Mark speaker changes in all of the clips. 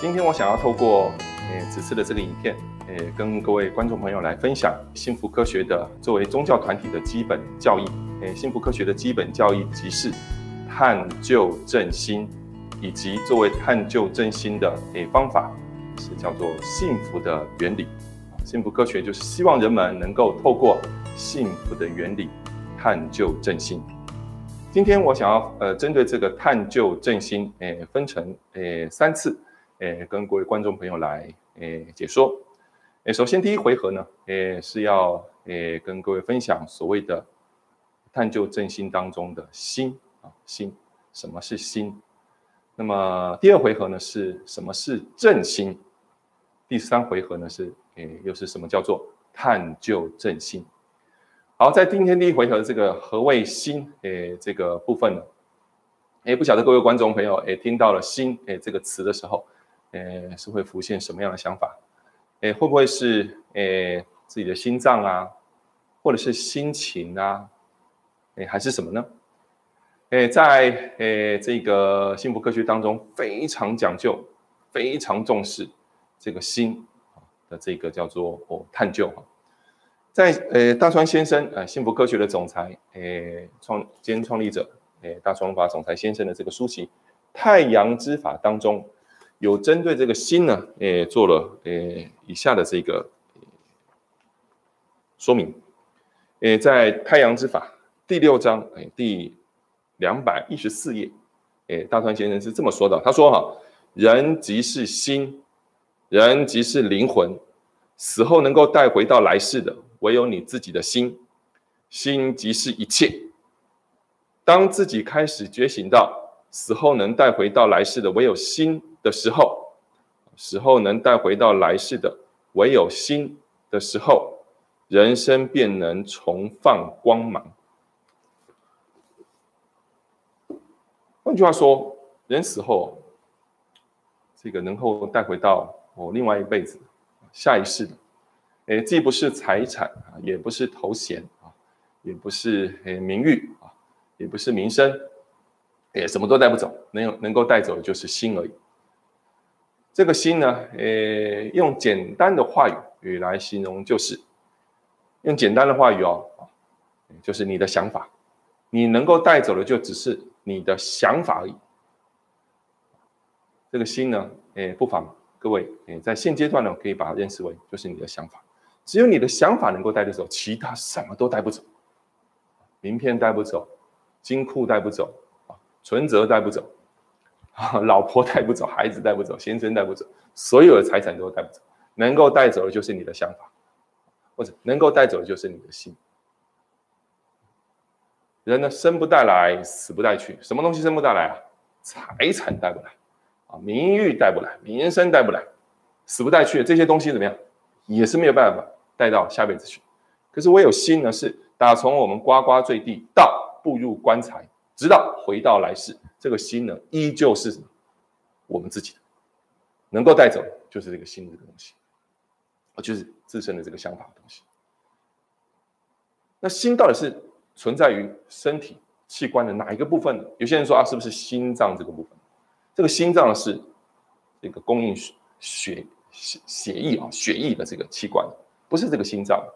Speaker 1: 今天我想要透过诶此次的这个影片，诶跟各位观众朋友来分享幸福科学的作为宗教团体的基本教义。诶，幸福科学的基本教义即是探究正心，以及作为探究正心的诶方法是叫做幸福的原理。幸福科学就是希望人们能够透过幸福的原理探究正心。今天我想要呃针对这个探究正心，诶分成诶三次。诶，跟各位观众朋友来诶解说。诶，首先第一回合呢，诶是要诶跟各位分享所谓的探究正心当中的心啊心，什么是心？那么第二回合呢是什么是正心？第三回合呢是诶又是什么叫做探究正心？好，在今天第一回合这个何谓心诶这个部分呢？诶，不晓得各位观众朋友诶听到了心诶这个词的时候。诶，是会浮现什么样的想法？诶，会不会是诶自己的心脏啊，或者是心情啊？诶，还是什么呢？诶，在诶这个幸福科学当中，非常讲究、非常重视这个心的这个叫做哦探究哈。在呃大川先生呃幸福科学的总裁诶创兼创立者诶大川法总裁先生的这个书籍《太阳之法》当中。有针对这个心呢，诶，做了诶以下的这个说明，诶，在《太阳之法》第六章诶第两百一十四页，诶，大川先生是这么说的，他说哈，人即是心，人即是灵魂，死后能够带回到来世的，唯有你自己的心，心即是一切。当自己开始觉醒到死后能带回到来世的，唯有心。的时候，时候能带回到来世的，唯有心的时候，人生便能重放光芒。换句话说，人死后，这个能够带回到我另外一辈子、下一世的，哎，既不是财产啊，也不是头衔啊，也不是哎名誉啊，也不是名声，哎，什么都带不走，能有能够带走的就是心而已。这个心呢，呃，用简单的话语来形容，就是用简单的话语哦，就是你的想法，你能够带走的就只是你的想法而已。这个心呢，诶，不妨各位，诶，在现阶段呢，可以把它认识为就是你的想法，只有你的想法能够带得走，其他什么都带不走，名片带不走，金库带不走，啊，存折带不走。老婆带不走，孩子带不走，先生带不走，所有的财产都带不走。能够带走的就是你的想法，或者能够带走的就是你的心。人呢，生不带来，死不带去。什么东西生不带来啊？财产带不来啊，名誉带不来，名声带不来，死不带去。这些东西怎么样？也是没有办法带到下辈子去。可是我有心呢，是打从我们呱呱坠地到步入棺材，直到回到来世。这个心呢，依旧是？我们自己的，能够带走就是这个心这个东西，啊，就是自身的这个想法的东西。那心到底是存在于身体器官的哪一个部分呢？有些人说啊，是不是心脏这个部分？这个心脏是这个供应血血血液啊血液的这个器官，不是这个心脏。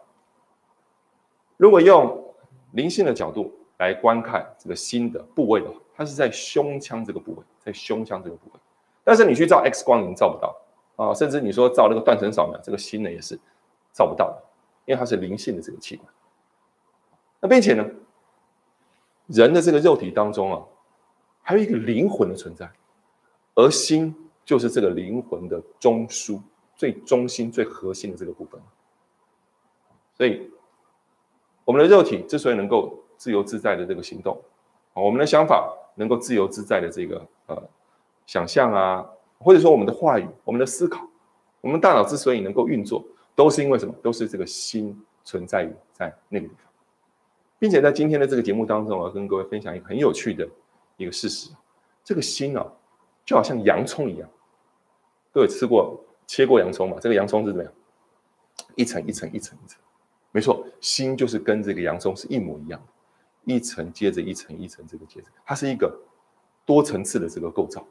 Speaker 1: 如果用灵性的角度来观看这个心的部位的话，它是在胸腔这个部位，在胸腔这个部位，但是你去照 X 光，你照不到啊，甚至你说照那个断层扫描，这个心呢也是照不到的，因为它是灵性的这个器官。那并且呢，人的这个肉体当中啊，还有一个灵魂的存在，而心就是这个灵魂的中枢、最中心、最核心的这个部分。所以，我们的肉体之所以能够自由自在的这个行动，我们的想法。能够自由自在的这个呃想象啊，或者说我们的话语、我们的思考，我们大脑之所以能够运作，都是因为什么？都是这个心存在于在那个地方，并且在今天的这个节目当中，我要跟各位分享一个很有趣的一个事实：这个心啊，就好像洋葱一样。各位吃过切过洋葱吗？这个洋葱是怎么样？一层一层一层一层，没错，心就是跟这个洋葱是一模一样的。一层接着一层，一层这个接着，它是一个多层次的这个构造。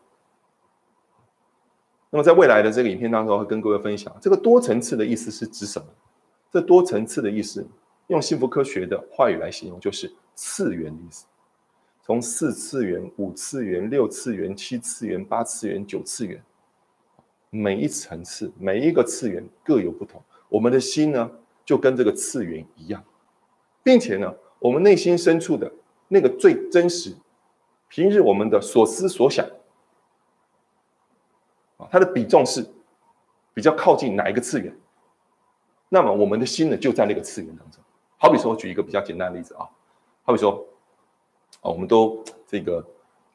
Speaker 1: 那么在未来的这个影片当中，会跟各位分享这个多层次的意思是指什么？这多层次的意思，用幸福科学的话语来形容，就是次元的意思。从四次元、五次元、六次元、七次元、八次元、九次元，每一层次、每一个次元各有不同。我们的心呢，就跟这个次元一样，并且呢，我们内心深处的那个最真实、平日我们的所思所想啊。它的比重是比较靠近哪一个次元？那么我们的心呢，就在那个次元当中。好比说，我举一个比较简单的例子啊，好比说，啊，我们都这个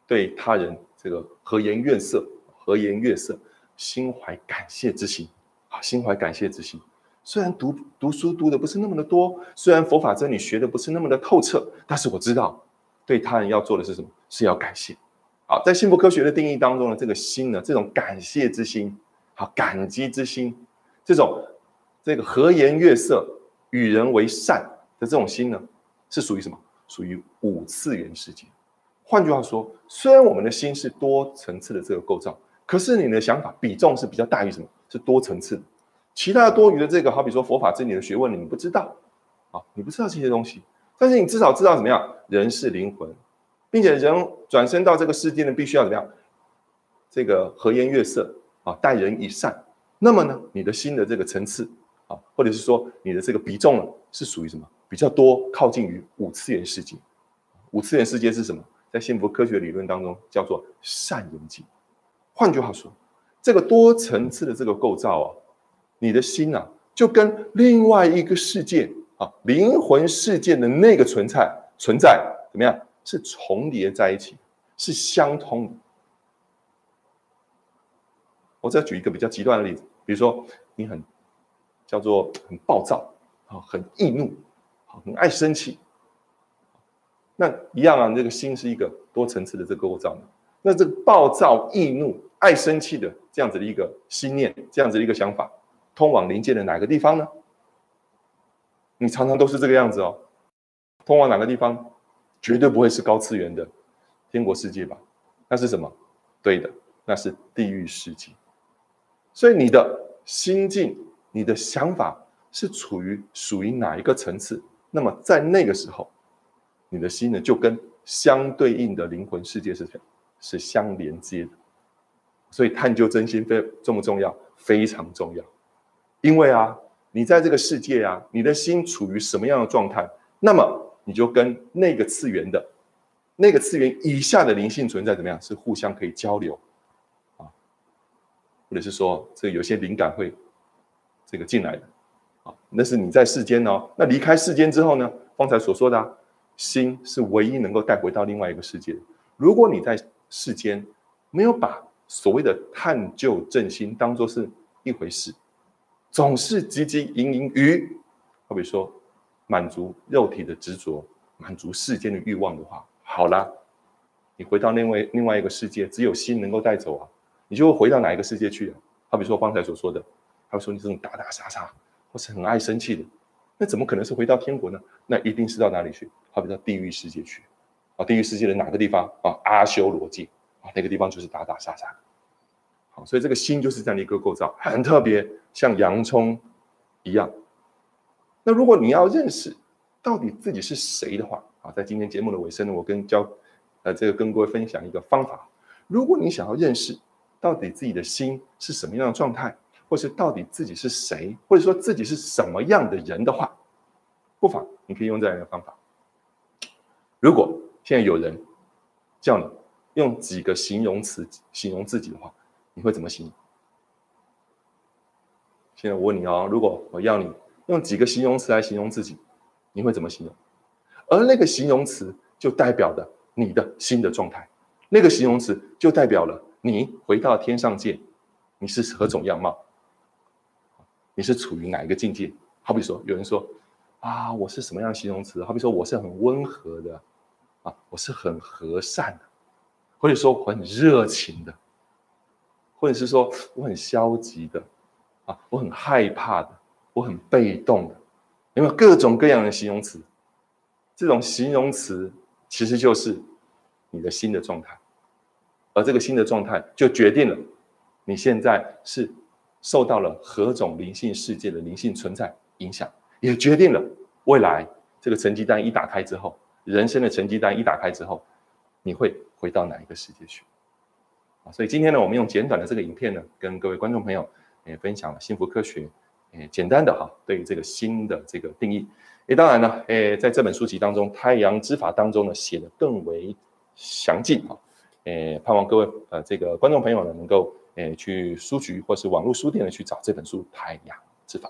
Speaker 1: 对他人这个和颜悦色，和颜悦色，心怀感谢之心啊，心怀感谢之心。虽然读读书读的不是那么的多，虽然佛法真理学的不是那么的透彻，但是我知道，对他人要做的是什么？是要感谢。好，在幸福科学的定义当中呢，这个心呢，这种感谢之心，好，感激之心，这种这个和颜悦色、与人为善的这种心呢，是属于什么？属于五次元世界。换句话说，虽然我们的心是多层次的这个构造，可是你的想法比重是比较大于什么？是多层次的。其他多余的这个，好比说佛法真理的学问，你不知道啊，你不知道这些东西，但是你至少知道怎么样？人是灵魂。并且人转生到这个世界呢，必须要怎么样？这个和颜悦色啊，待人以善。那么呢，你的心的这个层次啊，或者是说你的这个比重呢，是属于什么？比较多靠近于五次元世界。五次元世界是什么？在幸福科学理论当中叫做善缘境。换句话说，这个多层次的这个构造啊，你的心啊，就跟另外一个世界啊，灵魂世界的那个存在存在怎么样？是重叠在一起，是相通的。我再举一个比较极端的例子，比如说你很叫做很暴躁啊，很易怒，很爱生气。那一样啊，这个心是一个多层次的这个构造。那这个暴躁、易怒、爱生气的这样子的一个心念，这样子的一个想法，通往临界的哪个地方呢？你常常都是这个样子哦，通往哪个地方？绝对不会是高次元的天国世界吧？那是什么？对的，那是地狱世界。所以你的心境、你的想法是处于属于哪一个层次？那么在那个时候，你的心呢，就跟相对应的灵魂世界是是相连接的。所以探究真心非重不重要？非常重要。因为啊，你在这个世界啊，你的心处于什么样的状态？那么。你就跟那个次元的、那个次元以下的灵性存在怎么样？是互相可以交流啊，或者是说，这有些灵感会这个进来的啊，那是你在世间哦。那离开世间之后呢？方才所说的，心是唯一能够带回到另外一个世界。如果你在世间没有把所谓的探究正心当做是一回事，总是汲汲营营于，好比说。满足肉体的执着，满足世间的欲望的话，好了，你回到另外另外一个世界，只有心能够带走啊，你就会回到哪一个世界去啊？好比说刚才所说的，他说你这种打打杀杀，或是很爱生气的，那怎么可能是回到天国呢？那一定是到哪里去？好比到地狱世界去啊，地狱世界的哪个地方啊？阿修罗界啊，那个地方就是打打杀杀。所以这个心就是这样的一个构造，很特别，像洋葱一样。那如果你要认识到底自己是谁的话，啊，在今天节目的尾声呢，我跟教，呃，这个跟各位分享一个方法。如果你想要认识到底自己的心是什么样的状态，或是到底自己是谁，或者说自己是什么样的人的话，不妨你可以用这样一个方法。如果现在有人叫你用几个形容词形容自己的话，你会怎么形容？现在我问你哦，如果我要你。用几个形容词来形容自己，你会怎么形容？而那个形容词就代表了你的新的状态，那个形容词就代表了你回到天上界，你是何种样貌？你是处于哪一个境界？好比说，有人说啊，我是什么样形容词？好比说，我是很温和的，啊，我是很和善的，或者说我很热情的，或者是说我很消极的，啊，我很害怕的。我很被动的，有没有各种各样的形容词？这种形容词其实就是你的新的状态，而这个新的状态就决定了你现在是受到了何种灵性世界的灵性存在影响，也决定了未来这个成绩单一打开之后，人生的成绩单一打开之后，你会回到哪一个世界去？所以今天呢，我们用简短的这个影片呢，跟各位观众朋友也分享了幸福科学，诶，简单的哈，对于这个新的这个定义。诶，当然呢，诶，在这本书籍当中，《太阳之法》当中呢，写的更为详尽哈。诶，盼望各位呃这个观众朋友呢，能够诶去书局或是网络书店呢去找这本书《太阳之法》。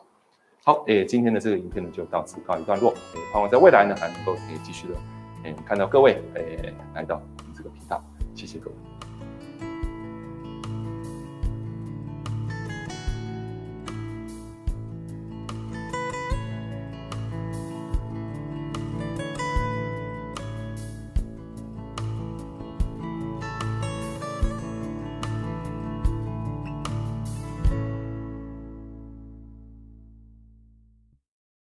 Speaker 1: 好，诶，今天的这个影片呢就到此告一段落。诶，盼望在未来呢还能够诶继续的诶看到各位诶来到这个频道。谢谢各位。